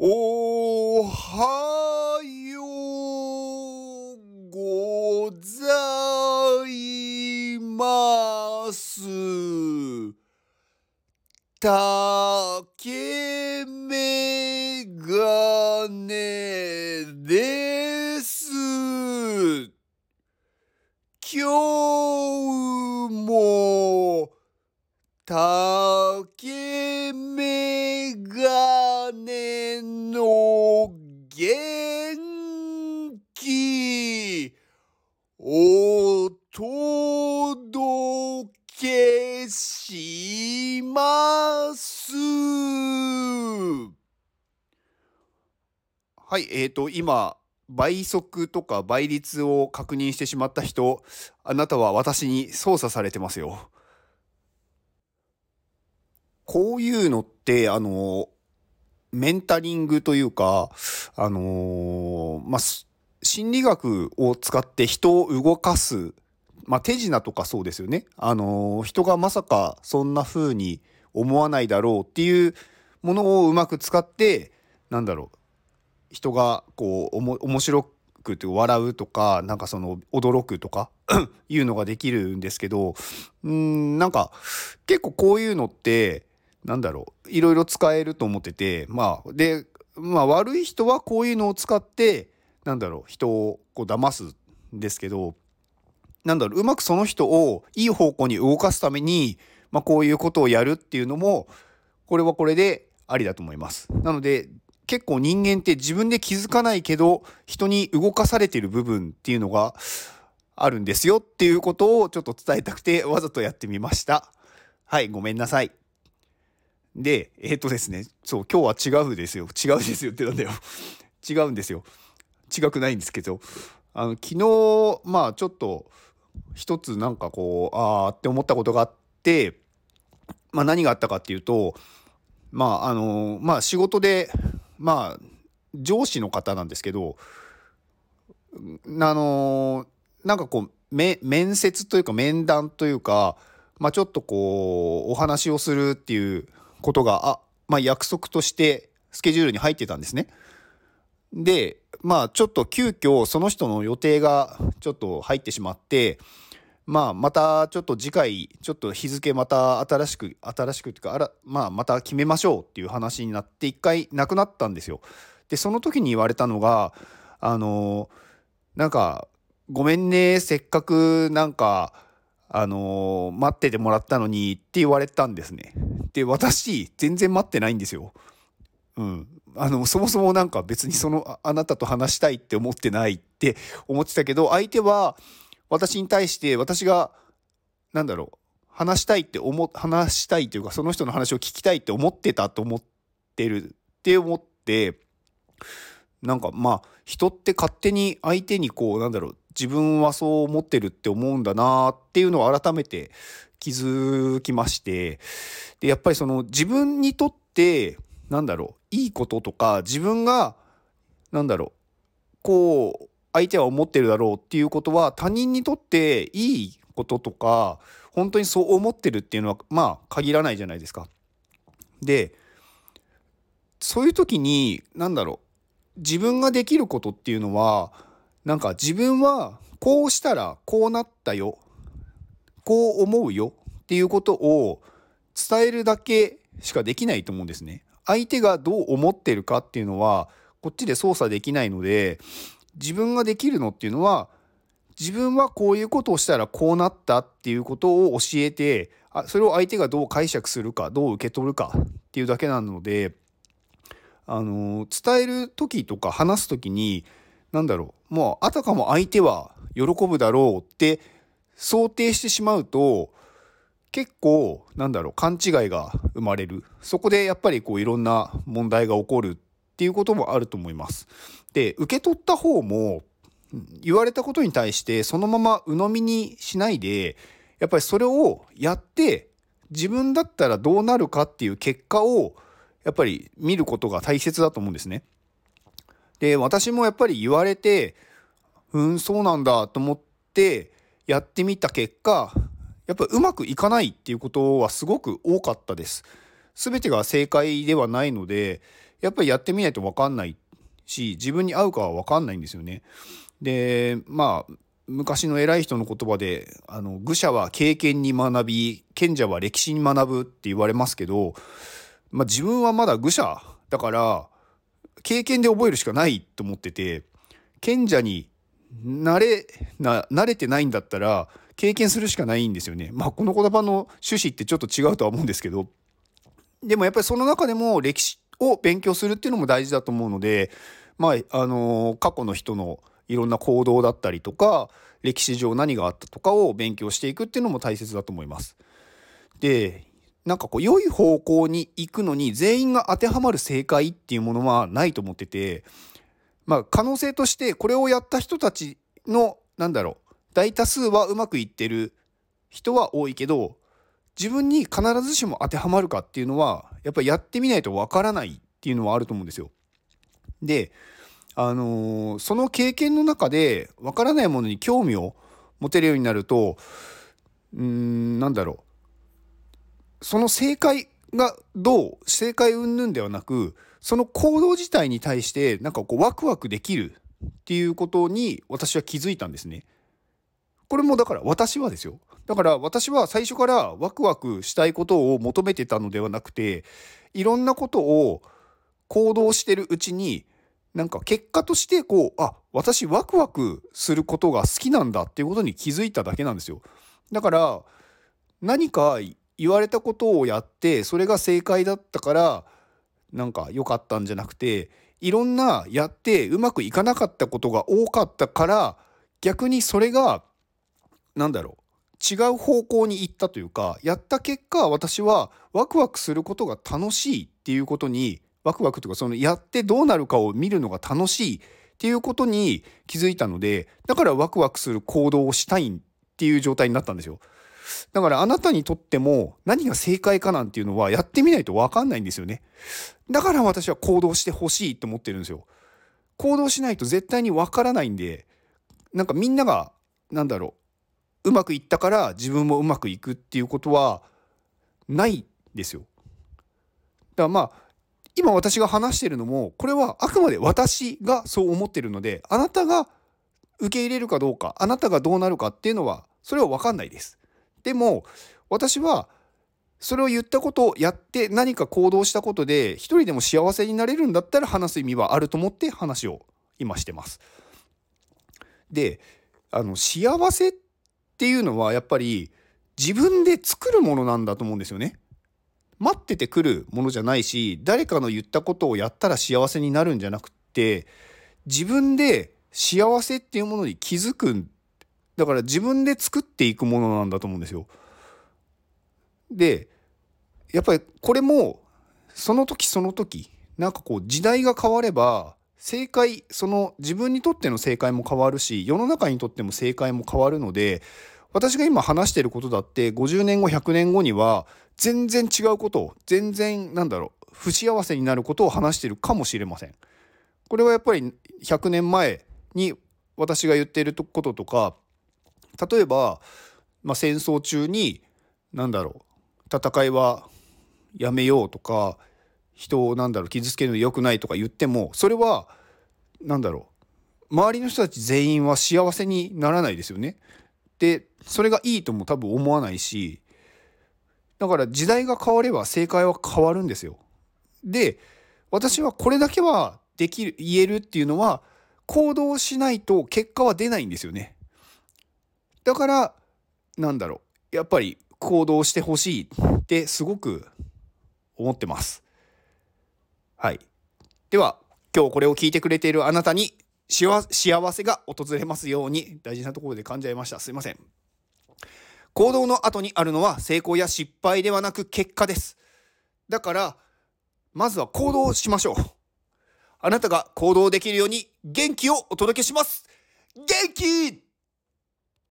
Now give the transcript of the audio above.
おはようございます。竹メガネです。今日も竹メガネの元気お届けします。はい、えっ、と、今、倍速とか倍率を確認してしまった人、あなたは私に操作されてますよ。こういうのって、あの、メンタリングというか、あのまあ、心理学を使って人を動かす、まあ、手品とかそうですよね。あの人がまさかそんな風に思わないだろうっていうものをうまく使って、なんだろう、人がこう、おも面白くて笑うとか、なんかその驚くとか いうのができるんですけど、うん、なんか結構こういうのって、なんだろういろいろ使えると思っててまあでまあ悪い人はこういうのを使ってなんだろう人をこう騙すんですけどなんだろううまくその人をいい方向に動かすために、まあ、こういうことをやるっていうのもこれはこれでありだと思います。なので結構人間って自分で気づかないけど人に動かされてる部分っていうのがあるんですよっていうことをちょっと伝えたくてわざとやってみました。はい、ごめんなさい。で、えっ、とですね、そう、今日は違うですよ。違うですよってなんだよ。違うんですよ。違くないんですけど、あの、昨日、まあちょっと、一つなんかこう、あーって思ったことがあって、まあ何があったかっていうと、まああの、まあ仕事で、まあ上司の方なんですけど、あの、なんかこう、面接というか面談というか、まあちょっとこう、お話をするっていうことが、あ、まあ約束としてスケジュールに入ってたんですね。で、まあちょっと急遽その人の予定がちょっと入ってしまって、まあまたちょっと次回、ちょっと日付また新しく、新しくっていうか、あら、まあまた決めましょうっていう話になって一回なくなったんですよ。で、その時に言われたのが、あの、なんか、ごめんね、せっかくなんか、あの待っててもらったのにって言われたんですね。で、私、全然待ってないんですよ。うん。あの、そもそもなんか別にその、ああなたと話したいって思ってないって思ってたけど、相手は私に対して私が、なんだろう、話したいって思、話したいというか、その人の話を聞きたいって思ってたと思ってるって思って、なんかまあ、人って勝手に相手にこう、なんだろう、自分はそう思ってるって思うんだなっていうのを改めて気づきまして、で、やっぱりその自分にとって、なんだろう、いいこととか、自分が、なんだろう、こう、相手は思ってるだろうっていうことは、他人にとっていいこととか、本当にそう思ってるっていうのは、まあ、限らないじゃないですか。で、そういう時に、なんだろう、自分ができることっていうのは、なんか自分はこうしたらこうなったよ。こう思うよっていうことを伝えるだけしかできないと思うんですね。相手がどう思ってるかっていうのはこっちで操作できないので自分ができるのっていうのは自分はこういうことをしたらこうなったっていうことを教えてあそれを相手がどう解釈するかどう受け取るかっていうだけなのであの伝える時とか話す時に何だろうもうあたかも相手は喜ぶだろうって想定してしまうと結構なんだろう勘違いが生まれるそこでやっぱりこういろんな問題が起こるっていうこともあると思います。で受け取った方も言われたことに対してそのまま鵜呑みにしないでやっぱりそれをやって自分だったらどうなるかっていう結果をやっぱり見ることが大切だと思うんですね。で私もやっぱり言われてうんそうなんだと思ってやってみた結果やっぱうまくいかないっていうことはすごく多かったです。全てが正解ではないのでやっぱりやってみないと分かんないし自分に合うかは分かんないんですよね。でまあ昔の偉い人の言葉であの愚者は経験に学び賢者は歴史に学ぶって言われますけど、まあ、自分はまだ愚者だから経験で覚えるしかないと思ってて賢者になれな慣れてないんだったら経験するしかないんですよね。まあこの言葉の趣旨ってちょっと違うとは思うんですけどでもやっぱりその中でも歴史を勉強するっていうのも大事だと思うのでまああの過去の人のいろんな行動だったりとか歴史上何があったとかを勉強していくっていうのも大切だと思います。でなんかこう良い方向に行くのに全員が当てはまる正解っていうものはないと思っててまあ可能性としてこれをやった人たちのなんだろう大多数はうまくいってる人は多いけど自分に必ずしも当てはまるかっていうのはやっぱりやってみないとわからないっていうのはあると思うんですよ。であのー、その経験の中でわからないものに興味を持てるようになるとうんなんだろうその正解がどう正解云々ではなくその行動自体に対してなんかこうワクワクできるっていうことに私は気づいたんですね。これもだから私はですよ。だから私は最初からワクワクしたいことを求めてたのではなくていろんなことを行動してるうちになんか結果としてこうあ私ワクワクすることが好きなんだっていうことに気づいただけなんですよだから何か言われたことをやってそれが正解だったからなんか良かったんじゃなくていろんなやってうまくいかなかったことが多かったから逆にそれが何だろう違う方向に行ったというかやった結果私はワクワクすることが楽しいっていうことにワクワクとかそのやってどうなるかを見るのが楽しいっていうことに気づいたのでだからワクワクする行動をしたいっていう状態になったんですよ。だからあなたにとっても何が正解かなんていうのはやってみないと分かんないんですよね。だから私は行動してほしいと思ってるんですよ。行動しないと絶対に分からないんでなんかみんながなんだろううまくいったから自分もうまくいくっていうことはないですよ。だからまあ今私が話してるのもこれはあくまで私がそう思ってるのであなたが受け入れるかどうかあなたがどうなるかっていうのはそれは分かんないです。でも私はそれを言ったことをやって何か行動したことで一人でも幸せになれるんだったら話す意味はあると思って話を今してます。であの幸せっていうのはやっぱり自分で作るものなんだと思うんですよね。待っててくるものじゃないし誰かの言ったことをやったら幸せになるんじゃなくって自分で幸せっていうものに気づくんだから自分で作っていくものなんだと思うんですよ。でやっぱりこれもその時その時なんかこう時代が変われば正解その自分にとっての正解も変わるし世の中にとっても正解も変わるので私が今話してることだって50年後100年後には全然違うことを全然なんだろう不幸せになることを話してるかもしれません。これはやっぱり100年前に私が言っていることとか例えば、まあ、戦争中に何だろう戦いはやめようとか人をなんだろう傷つけるの良くないとか言ってもそれは何だろう周りの人たち全員は幸せにならないですよね。でそれがいいとも多分思わないしだから時代が変われば正解は変わるんですよ。で私はこれだけはできる言えるっていうのは行動しないと結果は出ないんですよね。だからなんだろうやっぱり行動してほしいってすごく思ってます。はい。では今日これを聞いてくれているあなたに幸せが訪れますように大事なところで噛んじゃいました。すいません。行動の後にあるのは成功や失敗ではなく結果です。だから、まずは行動しましょう。あなたが行動できるように元気をお届けします。元気